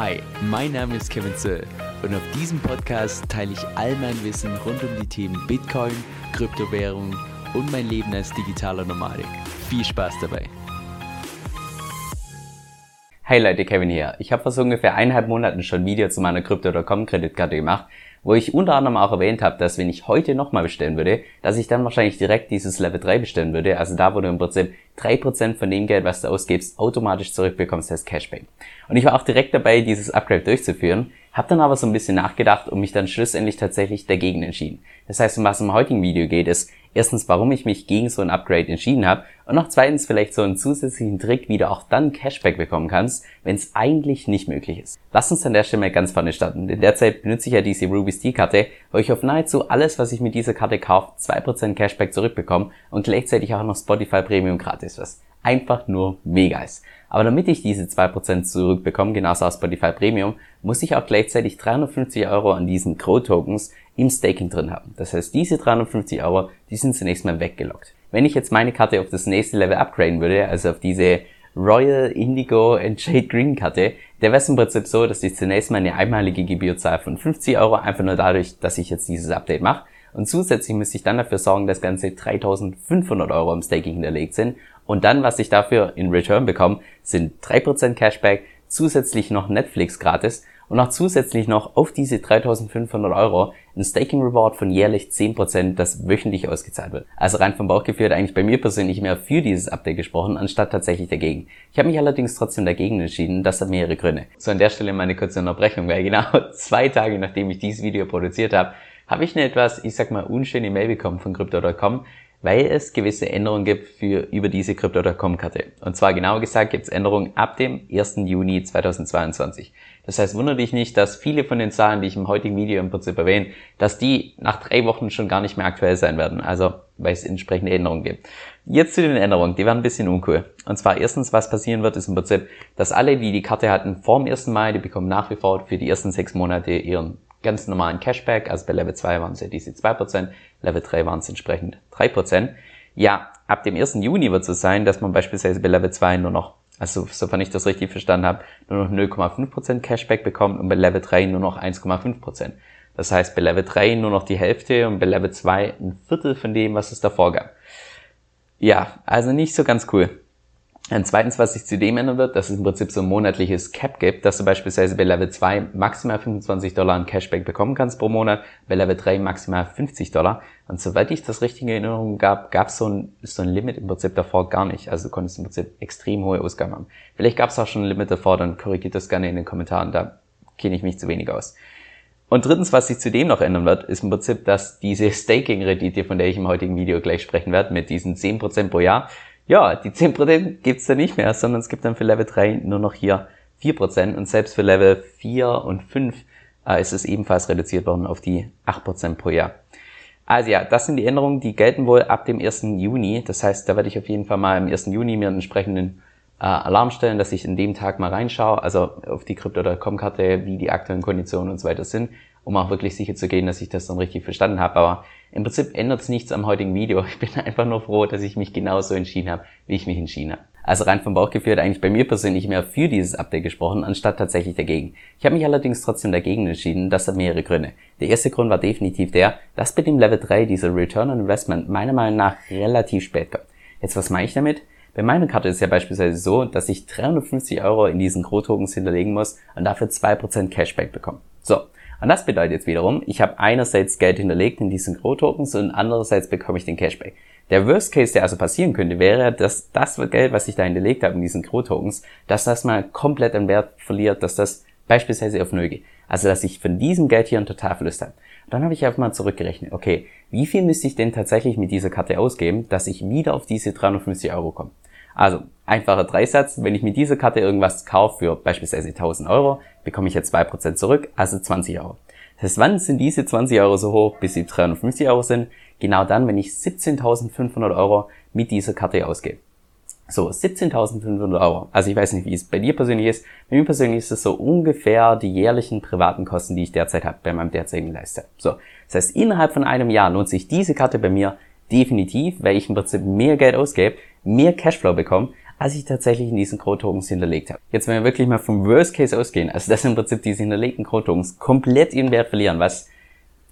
Hi, mein Name ist Kevin Zöll und auf diesem Podcast teile ich all mein Wissen rund um die Themen Bitcoin, Kryptowährung und mein Leben als digitaler Nomadik. Viel Spaß dabei! Hey Leute, Kevin hier. Ich habe vor so ungefähr eineinhalb Monaten schon ein Video zu meiner Crypto.com Kreditkarte gemacht wo ich unter anderem auch erwähnt habe, dass wenn ich heute nochmal bestellen würde, dass ich dann wahrscheinlich direkt dieses Level 3 bestellen würde. Also da, wo du im Prinzip 3% von dem Geld, was du ausgibst, automatisch zurückbekommst als Cashback. Und ich war auch direkt dabei, dieses Upgrade durchzuführen, habe dann aber so ein bisschen nachgedacht und mich dann schlussendlich tatsächlich dagegen entschieden. Das heißt, um was im heutigen Video geht, ist erstens, warum ich mich gegen so ein Upgrade entschieden habe und noch zweitens vielleicht so einen zusätzlichen Trick, wie du auch dann Cashback bekommen kannst, wenn es eigentlich nicht möglich ist. Lass uns an der Stelle mal ganz vorne starten. In der Zeit benutze ich ja diese Ruby Steel Karte, wo ich auf nahezu alles, was ich mit dieser Karte kaufe, 2% Cashback zurückbekomme und gleichzeitig auch noch Spotify Premium gratis was einfach nur mega ist. Aber damit ich diese 2% zurückbekomme, genauso aus Spotify Premium, muss ich auch gleichzeitig 350 Euro an diesen Crow Tokens im Staking drin haben. Das heißt, diese 350 Euro, die sind zunächst mal weggelockt. Wenn ich jetzt meine Karte auf das nächste Level upgraden würde, also auf diese Royal Indigo and Jade Green Karte, der wäre es im Prinzip so, dass ich zunächst mal eine einmalige Gebühr zahle von 50 Euro, einfach nur dadurch, dass ich jetzt dieses Update mache. Und zusätzlich müsste ich dann dafür sorgen, dass ganze 3500 Euro im Staking hinterlegt sind und dann, was ich dafür in Return bekomme, sind 3% Cashback, zusätzlich noch Netflix gratis und auch zusätzlich noch auf diese 3500 Euro ein Staking Reward von jährlich 10%, das wöchentlich ausgezahlt wird. Also rein vom Bauchgefühl hat eigentlich bei mir persönlich mehr für dieses Update gesprochen, anstatt tatsächlich dagegen. Ich habe mich allerdings trotzdem dagegen entschieden, das hat mehrere Gründe. So an der Stelle meine kurze Unterbrechung, weil genau zwei Tage nachdem ich dieses Video produziert habe, habe ich eine etwas, ich sag mal, unschöne Mail bekommen von Crypto.com, weil es gewisse Änderungen gibt für über diese Crypto.com-Karte. Und zwar genauer gesagt gibt es Änderungen ab dem 1. Juni 2022. Das heißt, wundere dich nicht, dass viele von den Zahlen, die ich im heutigen Video im Prinzip erwähne, dass die nach drei Wochen schon gar nicht mehr aktuell sein werden. Also, weil es entsprechende Änderungen gibt. Jetzt zu den Änderungen. Die waren ein bisschen uncool. Und zwar erstens, was passieren wird, ist im Prinzip, dass alle, die die Karte hatten vor dem 1. Mai, die bekommen nach wie vor für die ersten sechs Monate ihren ganz normalen Cashback. Also bei Level 2 waren es ja diese 2%, Level 3 waren es entsprechend 3%. Ja, ab dem 1. Juni wird es so sein, dass man beispielsweise bei Level 2 nur noch, also sofern ich das richtig verstanden habe, nur noch 0,5% Cashback bekommt und bei Level 3 nur noch 1,5%. Das heißt bei Level 3 nur noch die Hälfte und bei Level 2 ein Viertel von dem, was es davor gab. Ja, also nicht so ganz cool. Und zweitens, was sich zudem ändern wird, dass es im Prinzip so ein monatliches Cap gibt, dass du beispielsweise bei Level 2 maximal 25 Dollar an Cashback bekommen kannst pro Monat, bei Level 3 maximal 50 Dollar. Und soweit ich das richtige Erinnerung gab, gab es so ein, so ein Limit im Prinzip davor gar nicht. Also du konntest im Prinzip extrem hohe Ausgaben haben. Vielleicht gab es auch schon ein Limit davor, dann korrigiert das gerne in den Kommentaren, da kenne ich mich zu wenig aus. Und drittens, was sich zudem noch ändern wird, ist im Prinzip, dass diese Staking-Rendite, von der ich im heutigen Video gleich sprechen werde, mit diesen 10% pro Jahr, ja, die 10% gibt's da nicht mehr, sondern es gibt dann für Level 3 nur noch hier 4% und selbst für Level 4 und 5 äh, ist es ebenfalls reduziert worden auf die 8% pro Jahr. Also ja, das sind die Änderungen, die gelten wohl ab dem 1. Juni. Das heißt, da werde ich auf jeden Fall mal am 1. Juni mir einen entsprechenden äh, Alarm stellen, dass ich in dem Tag mal reinschaue, also auf die Crypto.com-Karte, wie die aktuellen Konditionen und so weiter sind, um auch wirklich sicher zu gehen, dass ich das dann richtig verstanden habe. Aber im Prinzip ändert es nichts am heutigen Video. Ich bin einfach nur froh, dass ich mich genauso entschieden habe, wie ich mich entschieden habe. Also rein vom Bauchgefühl hat eigentlich bei mir persönlich mehr für dieses Update gesprochen, anstatt tatsächlich dagegen. Ich habe mich allerdings trotzdem dagegen entschieden, das hat mehrere Gründe. Der erste Grund war definitiv der, dass bei dem Level 3 dieser Return on Investment meiner Meinung nach relativ spät kommt. Jetzt was meine ich damit? Bei meiner Karte ist es ja beispielsweise so, dass ich 350 Euro in diesen Gro-Tokens hinterlegen muss und dafür 2% Cashback bekomme. So, und das bedeutet jetzt wiederum, ich habe einerseits Geld hinterlegt in diesen Grow-Tokens und andererseits bekomme ich den Cashback. Der Worst Case, der also passieren könnte, wäre, dass das Geld, was ich da hinterlegt habe in diesen Grow-Tokens, dass das mal komplett an Wert verliert, dass das beispielsweise auf Null geht. Also, dass ich von diesem Geld hier einen Totalverlust habe. Dann habe ich einfach mal zurückgerechnet, okay, wie viel müsste ich denn tatsächlich mit dieser Karte ausgeben, dass ich wieder auf diese 350 Euro komme? Also, einfacher Dreisatz, wenn ich mit dieser Karte irgendwas kaufe für beispielsweise 1000 Euro, bekomme ich jetzt 2% zurück, also 20 Euro. Das heißt, wann sind diese 20 Euro so hoch, bis sie 350 Euro sind? Genau dann, wenn ich 17.500 Euro mit dieser Karte ausgebe. So, 17.500 Euro. Also ich weiß nicht, wie es bei dir persönlich ist. Bei mir persönlich ist es so ungefähr die jährlichen privaten Kosten, die ich derzeit habe bei meinem derzeitigen Leister. So, das heißt, innerhalb von einem Jahr lohnt sich diese Karte bei mir definitiv, weil ich im Prinzip mehr Geld ausgebe, mehr Cashflow bekomme, als ich tatsächlich in diesen Crow-Tokens hinterlegt habe. Jetzt, wenn wir wirklich mal vom Worst Case ausgehen, also dass im Prinzip diese hinterlegten Crow-Tokens komplett ihren Wert verlieren, was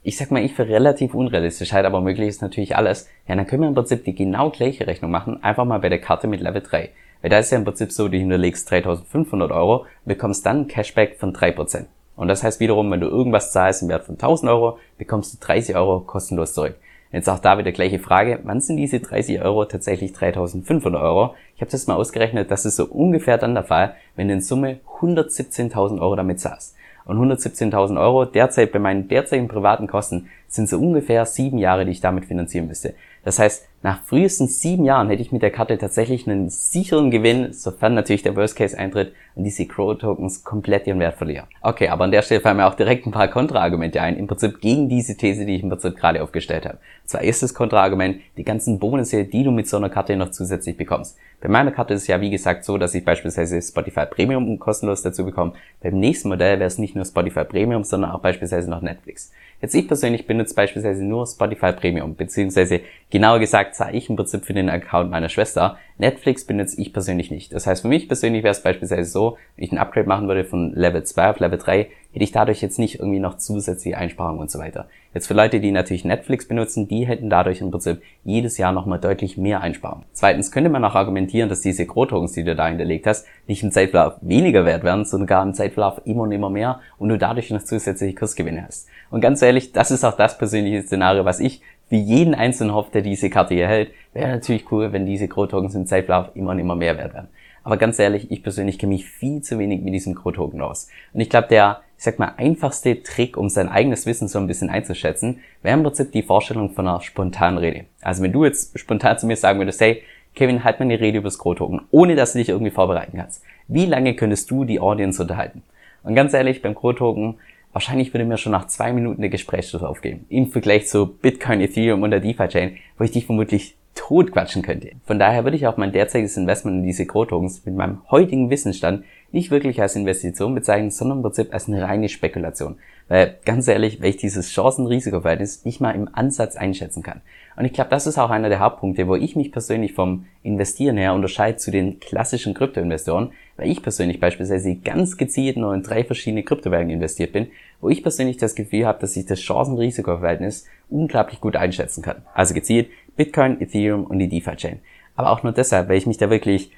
ich sag mal, ich für relativ unrealistisch halte, aber möglich ist natürlich alles, ja, dann können wir im Prinzip die genau gleiche Rechnung machen, einfach mal bei der Karte mit Level 3. Weil da ist ja im Prinzip so, du hinterlegst 3500 Euro, bekommst dann Cashback von 3%. Und das heißt wiederum, wenn du irgendwas zahlst im Wert von 1000 Euro, bekommst du 30 Euro kostenlos zurück. Jetzt auch da wieder gleiche Frage, wann sind diese 30 Euro tatsächlich 3500 Euro? Ich habe das mal ausgerechnet, das ist so ungefähr dann der Fall, wenn du in Summe 117.000 Euro damit zahlst. Und 117.000 Euro derzeit bei meinen derzeitigen privaten Kosten sind so ungefähr sieben Jahre, die ich damit finanzieren müsste. Das heißt, nach frühestens sieben Jahren hätte ich mit der Karte tatsächlich einen sicheren Gewinn, sofern natürlich der Worst Case eintritt und diese Crow Tokens komplett ihren Wert verlieren. Okay, aber an der Stelle fallen mir auch direkt ein paar Kontraargumente ein, im Prinzip gegen diese These, die ich im Prinzip gerade aufgestellt habe. Zwar erstes Kontraargument, die ganzen Bonusse, die du mit so einer Karte noch zusätzlich bekommst. Bei meiner Karte ist es ja wie gesagt so, dass ich beispielsweise Spotify Premium kostenlos dazu bekomme. Beim nächsten Modell wäre es nicht nur Spotify Premium, sondern auch beispielsweise noch Netflix. Jetzt ich persönlich benutze beispielsweise nur Spotify Premium, beziehungsweise genauer gesagt zahle ich im Prinzip für den Account meiner Schwester. Netflix benutze ich persönlich nicht. Das heißt, für mich persönlich wäre es beispielsweise so, wenn ich ein Upgrade machen würde von Level 2 auf Level 3, hätte ich dadurch jetzt nicht irgendwie noch zusätzliche Einsparungen und so weiter. Jetzt für Leute, die natürlich Netflix benutzen, die hätten dadurch im Prinzip jedes Jahr nochmal deutlich mehr Einsparungen. Zweitens könnte man auch argumentieren, dass diese Grow-Tokens, die du da hinterlegt hast, nicht im Zeitverlauf weniger wert werden, sondern gar im Zeitverlauf immer und immer mehr und du dadurch noch zusätzliche Kursgewinne hast. Und ganz ehrlich, das ist auch das persönliche Szenario, was ich für jeden Einzelnen hoffe, der diese Karte hier hält. Wäre natürlich cool, wenn diese Grow-Tokens im Zeitverlauf immer und immer mehr wert werden. Aber ganz ehrlich, ich persönlich kenne mich viel zu wenig mit diesem Grow-Token aus. Und ich glaube, der, ich sag mal, einfachste Trick, um sein eigenes Wissen so ein bisschen einzuschätzen, wäre im Prinzip die Vorstellung von einer spontanen Rede. Also wenn du jetzt spontan zu mir sagen würdest, hey, Kevin, halt mal eine Rede über das Grow-Token, ohne dass du dich irgendwie vorbereiten kannst. Wie lange könntest du die Audience unterhalten? Und ganz ehrlich, beim Grow-Token, wahrscheinlich würde mir schon nach zwei Minuten der Gesprächsschluss aufgeben. Im Vergleich zu Bitcoin, Ethereum und der DeFi-Chain, wo ich dich vermutlich tot quatschen könnte. Von daher würde ich auch mein derzeitiges Investment in diese Grow-Tokens mit meinem heutigen Wissensstand nicht wirklich als Investition bezeichnen, sondern im Prinzip als eine reine Spekulation. Weil ganz ehrlich, weil ich dieses Chancen-Risiko-Verhältnis nicht mal im Ansatz einschätzen kann. Und ich glaube, das ist auch einer der Hauptpunkte, wo ich mich persönlich vom Investieren her unterscheide zu den klassischen Kryptoinvestoren, weil ich persönlich beispielsweise ganz gezielt nur in drei verschiedene Kryptowährungen investiert bin, wo ich persönlich das Gefühl habe, dass ich das Chancen-Risiko-Verhältnis unglaublich gut einschätzen kann. Also gezielt Bitcoin, Ethereum und die DeFi-Chain. Aber auch nur deshalb, weil ich mich da wirklich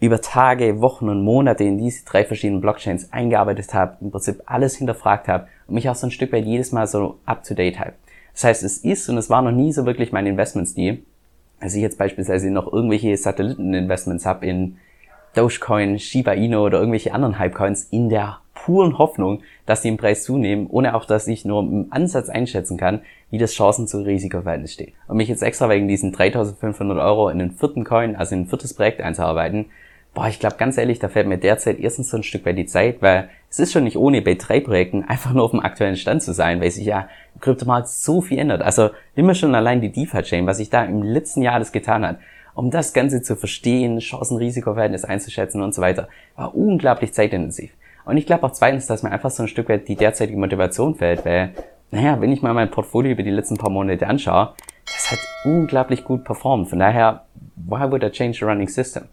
über Tage, Wochen und Monate in diese drei verschiedenen Blockchains eingearbeitet habe, im Prinzip alles hinterfragt habe und mich auch so ein Stück weit jedes Mal so up-to-date habe. Das heißt, es ist und es war noch nie so wirklich mein Investmentstil, als ich jetzt beispielsweise noch irgendwelche Satelliteninvestments habe in Dogecoin, Shiba Inu oder irgendwelche anderen Hypecoins in der puren Hoffnung, dass die im Preis zunehmen, ohne auch, dass ich nur im Ansatz einschätzen kann, wie das Chancen zu Risikoverhältnis steht. Und mich jetzt extra wegen diesen 3500 Euro in den vierten Coin, also in ein viertes Projekt einzuarbeiten, boah, ich glaube ganz ehrlich, da fällt mir derzeit erstens so ein Stück weit die Zeit, weil es ist schon nicht ohne bei drei Projekten einfach nur auf dem aktuellen Stand zu sein, weil sich ja im Kryptomarkt so viel ändert. Also nimm mir schon allein die DeFi-Chain, was sich da im letzten Jahr alles getan hat um das Ganze zu verstehen, Chancen-Risiko-Verhältnis einzuschätzen und so weiter, war unglaublich zeitintensiv. Und ich glaube auch zweitens, dass mir einfach so ein Stück weit die derzeitige Motivation fällt, weil, naja, wenn ich mal mein Portfolio über die letzten paar Monate anschaue, das hat unglaublich gut performt. Von daher, why would I change the running system?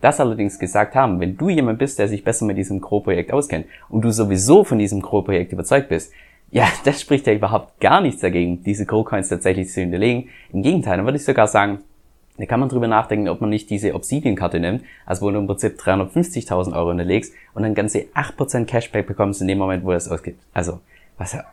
Das allerdings gesagt haben, wenn du jemand bist, der sich besser mit diesem Grow-Projekt auskennt und du sowieso von diesem Grow-Projekt überzeugt bist, ja, das spricht ja überhaupt gar nichts dagegen, diese Grow-Coins tatsächlich zu hinterlegen. Im Gegenteil, dann würde ich sogar sagen, da kann man drüber nachdenken, ob man nicht diese Obsidian-Karte nimmt, also wo du im Prinzip 350.000 Euro hinterlegst und dann ganze 8% Cashback bekommst in dem Moment, wo du es ausgibt. Also, was ja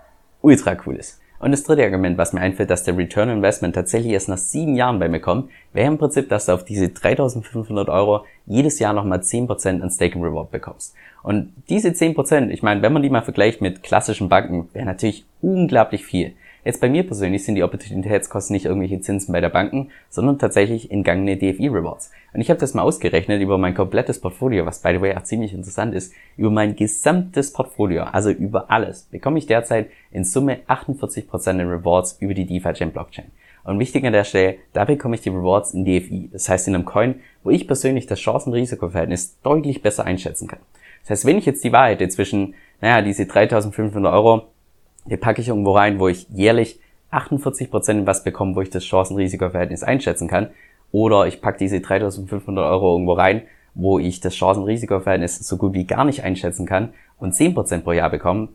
ultra cool ist. Und das dritte Argument, was mir einfällt, dass der Return Investment tatsächlich erst nach sieben Jahren bei mir kommt, wäre im Prinzip, dass du auf diese 3500 Euro jedes Jahr nochmal 10% an Stake Reward bekommst. Und diese 10%, ich meine, wenn man die mal vergleicht mit klassischen Banken, wäre natürlich unglaublich viel. Jetzt bei mir persönlich sind die Opportunitätskosten nicht irgendwelche Zinsen bei der Banken, sondern tatsächlich entgangene DFI-Rewards. Und ich habe das mal ausgerechnet über mein komplettes Portfolio, was by the way auch ziemlich interessant ist, über mein gesamtes Portfolio, also über alles, bekomme ich derzeit in Summe 48% in Rewards über die DeFi-Chain Blockchain. Und wichtig an der Stelle, da bekomme ich die Rewards in DFI, das heißt in einem Coin, wo ich persönlich das Chancen-Risiko-Verhältnis deutlich besser einschätzen kann. Das heißt, wenn ich jetzt die Wahrheit zwischen, naja, diese 3500 Euro die packe ich irgendwo rein, wo ich jährlich 48% in was bekomme, wo ich das Chancen-Risiko-Verhältnis einschätzen kann. Oder ich packe diese 3500 Euro irgendwo rein, wo ich das Chancen-Risiko-Verhältnis so gut wie gar nicht einschätzen kann und 10% pro Jahr bekomme,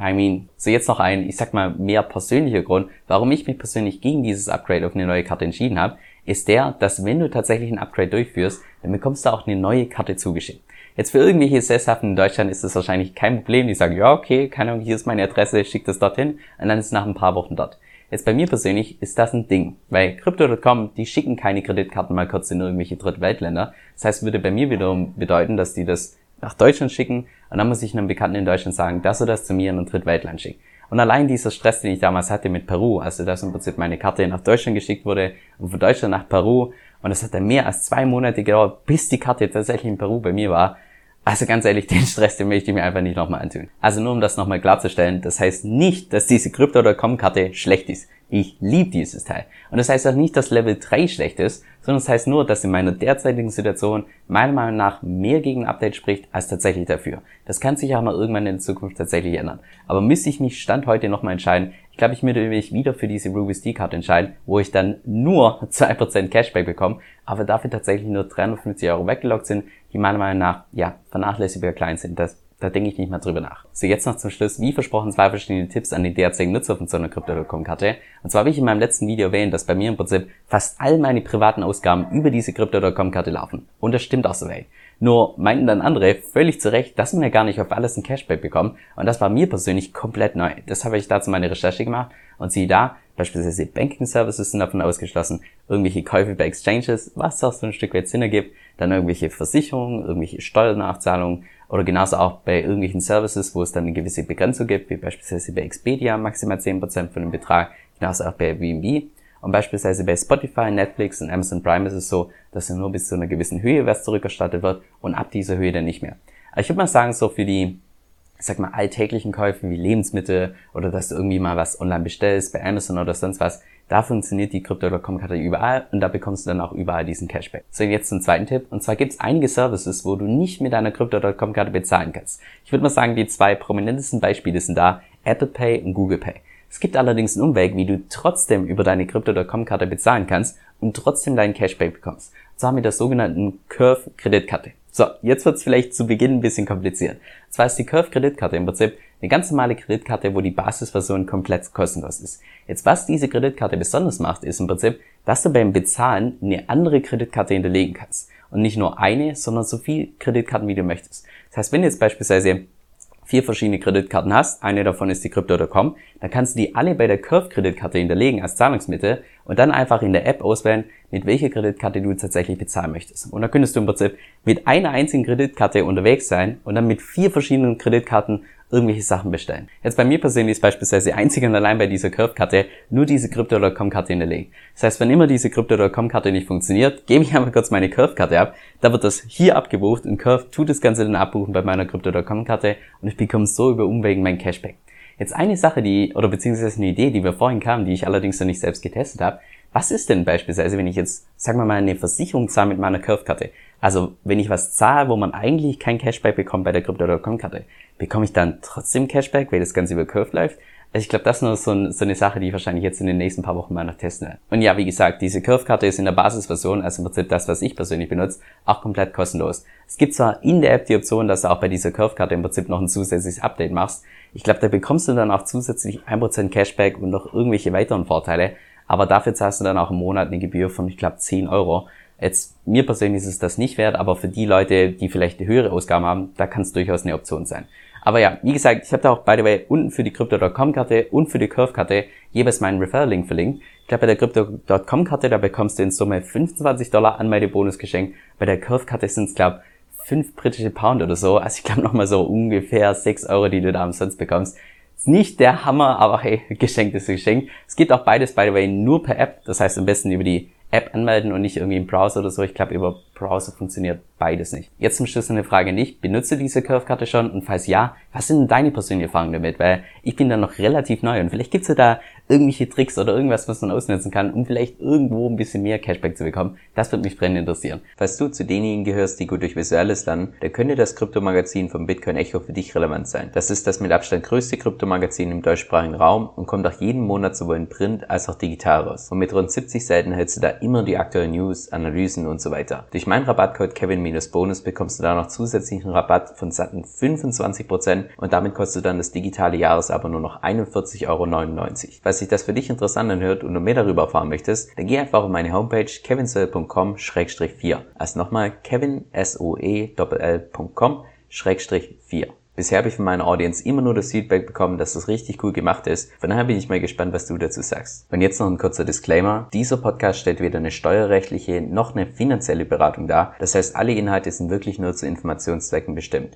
I mean, so jetzt noch ein, ich sag mal, mehr persönlicher Grund, warum ich mich persönlich gegen dieses Upgrade auf eine neue Karte entschieden habe, ist der, dass wenn du tatsächlich ein Upgrade durchführst, dann bekommst du auch eine neue Karte zugeschickt. Jetzt für irgendwelche Sesshaften in Deutschland ist das wahrscheinlich kein Problem. Die sagen, ja, okay, keine Ahnung, hier ist meine Adresse, schick das dorthin und dann ist es nach ein paar Wochen dort. Jetzt bei mir persönlich ist das ein Ding, weil Crypto.com, die schicken keine Kreditkarten mal kurz in irgendwelche Drittweltländer. Das heißt, würde bei mir wiederum bedeuten, dass die das nach Deutschland schicken und dann muss ich einem Bekannten in Deutschland sagen, dass er das zu mir in ein Drittweltland schickt. Und allein dieser Stress, den ich damals hatte mit Peru, also dass im Prinzip meine Karte nach Deutschland geschickt wurde und von Deutschland nach Peru und es hat dann mehr als zwei Monate gedauert, bis die Karte tatsächlich in Peru bei mir war. Also ganz ehrlich, den Stress, den möchte ich mir einfach nicht nochmal antun. Also nur um das nochmal klarzustellen, das heißt nicht, dass diese Crypto.com-Karte schlecht ist. Ich liebe dieses Teil. Und das heißt auch nicht, dass Level 3 schlecht ist, sondern das heißt nur, dass in meiner derzeitigen Situation meiner Meinung nach mehr gegen Update spricht, als tatsächlich dafür. Das kann sich auch mal irgendwann in der Zukunft tatsächlich ändern. Aber müsste ich mich Stand heute nochmal entscheiden, ich glaube, ich würde mich wieder für diese Ruby Steel Card entscheiden, wo ich dann nur 2% Cashback bekomme, aber dafür tatsächlich nur 350 Euro weggelockt sind, die meiner Meinung nach, ja, vernachlässigbar klein sind. Das da denke ich nicht mal drüber nach. So, jetzt noch zum Schluss, wie versprochen, zwei verschiedene Tipps an die derzeitigen Nutzer von so einer Crypto.com-Karte. Und zwar habe ich in meinem letzten Video erwähnt, dass bei mir im Prinzip fast all meine privaten Ausgaben über diese Crypto.com-Karte laufen. Und das stimmt auch so weit. Nur meinten dann andere völlig zu Recht, dass man ja gar nicht auf alles ein Cashback bekommt. Und das war mir persönlich komplett neu. Das habe ich dazu meine Recherche gemacht. Und siehe da, beispielsweise Banking Services sind davon ausgeschlossen, irgendwelche Käufe bei Exchanges, was auch so ein Stück weit Sinn ergibt, dann irgendwelche Versicherungen, irgendwelche Steuernachzahlungen oder genauso auch bei irgendwelchen Services, wo es dann eine gewisse Begrenzung gibt, wie beispielsweise bei Expedia maximal 10% von dem Betrag, genauso auch bei Airbnb. Und beispielsweise bei Spotify, Netflix und Amazon Prime ist es so, dass nur bis zu einer gewissen Höhe was zurückerstattet wird und ab dieser Höhe dann nicht mehr. Aber ich würde mal sagen, so für die, ich sag mal, alltäglichen Käufe wie Lebensmittel oder dass du irgendwie mal was online bestellst bei Amazon oder sonst was, da funktioniert die Crypto.com-Karte überall und da bekommst du dann auch überall diesen Cashback. So, jetzt zum zweiten Tipp. Und zwar gibt es einige Services, wo du nicht mit deiner Crypto.com-Karte bezahlen kannst. Ich würde mal sagen, die zwei prominentesten Beispiele sind da Apple Pay und Google Pay. Es gibt allerdings einen Umweg, wie du trotzdem über deine Crypto.com-Karte bezahlen kannst und trotzdem deinen Cashback bekommst. Und zwar mit der sogenannten Curve-Kreditkarte. So, jetzt wird's vielleicht zu Beginn ein bisschen kompliziert. Und zwar ist die Curve-Kreditkarte im Prinzip eine ganz normale Kreditkarte, wo die Basisversion komplett kostenlos ist. Jetzt, was diese Kreditkarte besonders macht, ist im Prinzip, dass du beim Bezahlen eine andere Kreditkarte hinterlegen kannst. Und nicht nur eine, sondern so viel Kreditkarten, wie du möchtest. Das heißt, wenn du jetzt beispielsweise vier verschiedene Kreditkarten hast, eine davon ist die Crypto.com, dann kannst du die alle bei der Curve-Kreditkarte hinterlegen als Zahlungsmittel und dann einfach in der App auswählen, mit welcher Kreditkarte du tatsächlich bezahlen möchtest. Und dann könntest du im Prinzip mit einer einzigen Kreditkarte unterwegs sein und dann mit vier verschiedenen Kreditkarten irgendwelche Sachen bestellen. Jetzt bei mir persönlich ist beispielsweise einzig und allein bei dieser Curve-Karte nur diese Crypto.com-Karte hinterlegt. Das heißt, wenn immer diese Crypto.com-Karte nicht funktioniert, gebe ich einfach kurz meine Curve-Karte ab, da wird das hier abgebucht und Curve tut das Ganze dann abbuchen bei meiner Crypto.com-Karte und ich bekomme so über Umwegen mein Cashback. Jetzt eine Sache, die, oder beziehungsweise eine Idee, die mir vorhin kam, die ich allerdings noch nicht selbst getestet habe. Was ist denn beispielsweise, wenn ich jetzt, sagen wir mal, eine Versicherung zahle mit meiner Curve-Karte? Also, wenn ich was zahle, wo man eigentlich kein Cashback bekommt bei der Crypto.com-Karte, bekomme ich dann trotzdem Cashback, weil das Ganze über Curve läuft? Also ich glaube, das ist nur so, ein, so, eine Sache, die ich wahrscheinlich jetzt in den nächsten paar Wochen mal noch testen werde. Und ja, wie gesagt, diese Curve-Karte ist in der Basisversion, also im Prinzip das, was ich persönlich benutze, auch komplett kostenlos. Es gibt zwar in der App die Option, dass du auch bei dieser Curve-Karte im Prinzip noch ein zusätzliches Update machst. Ich glaube, da bekommst du dann auch zusätzlich 1% Cashback und noch irgendwelche weiteren Vorteile. Aber dafür zahlst du dann auch im Monat eine Gebühr von, ich glaube, 10 Euro. Jetzt, mir persönlich ist es das nicht wert, aber für die Leute, die vielleicht höhere Ausgaben haben, da kann es durchaus eine Option sein. Aber ja, wie gesagt, ich habe da auch, by the way, unten für die Crypto.com-Karte und für die Curve-Karte jeweils meinen Referral-Link verlinkt. Ich glaube, bei der Crypto.com-Karte, da bekommst du in Summe 25 Dollar an meine Bonus geschenkt. Bei der Curve-Karte sind es, glaube 5 britische Pound oder so. Also ich glaube nochmal so ungefähr 6 Euro, die du da umsonst bekommst. Ist nicht der Hammer, aber hey, Geschenk ist Geschenk. Es gibt auch beides, by the way, nur per App. Das heißt am besten über die App anmelden und nicht irgendwie im Browser oder so. Ich glaube, über Browser funktioniert beides nicht. Jetzt zum Schluss eine Frage nicht. Benutze diese Curve-Karte schon? Und falls ja, was sind deine persönlichen Erfahrungen damit? Weil ich bin da noch relativ neu und vielleicht gibt's ja da irgendwelche Tricks oder irgendwas, was man ausnutzen kann, um vielleicht irgendwo ein bisschen mehr Cashback zu bekommen. Das würde mich brennend interessieren. Falls du zu denjenigen gehörst, die gut durch Visuelles lernen, dann könnte das Kryptomagazin vom Bitcoin Echo für dich relevant sein. Das ist das mit Abstand größte Kryptomagazin im deutschsprachigen Raum und kommt auch jeden Monat sowohl in Print als auch digital raus. Und mit rund 70 Seiten hältst du da immer die aktuellen News, Analysen und so weiter. Durch meinen Rabattcode Kevin-Bonus bekommst du da noch zusätzlichen Rabatt von satten 25% und damit kostet dann das digitale Jahresabo nur noch 41,99 Euro. Falls sich das für dich interessant anhört und du mehr darüber erfahren möchtest, dann geh einfach auf meine Homepage kevinsoe.com-4. Also nochmal kevinsoe.com-4. Bisher habe ich von meiner Audience immer nur das Feedback bekommen, dass das richtig cool gemacht ist. Von daher bin ich mal gespannt, was du dazu sagst. Und jetzt noch ein kurzer Disclaimer. Dieser Podcast stellt weder eine steuerrechtliche noch eine finanzielle Beratung dar. Das heißt, alle Inhalte sind wirklich nur zu Informationszwecken bestimmt.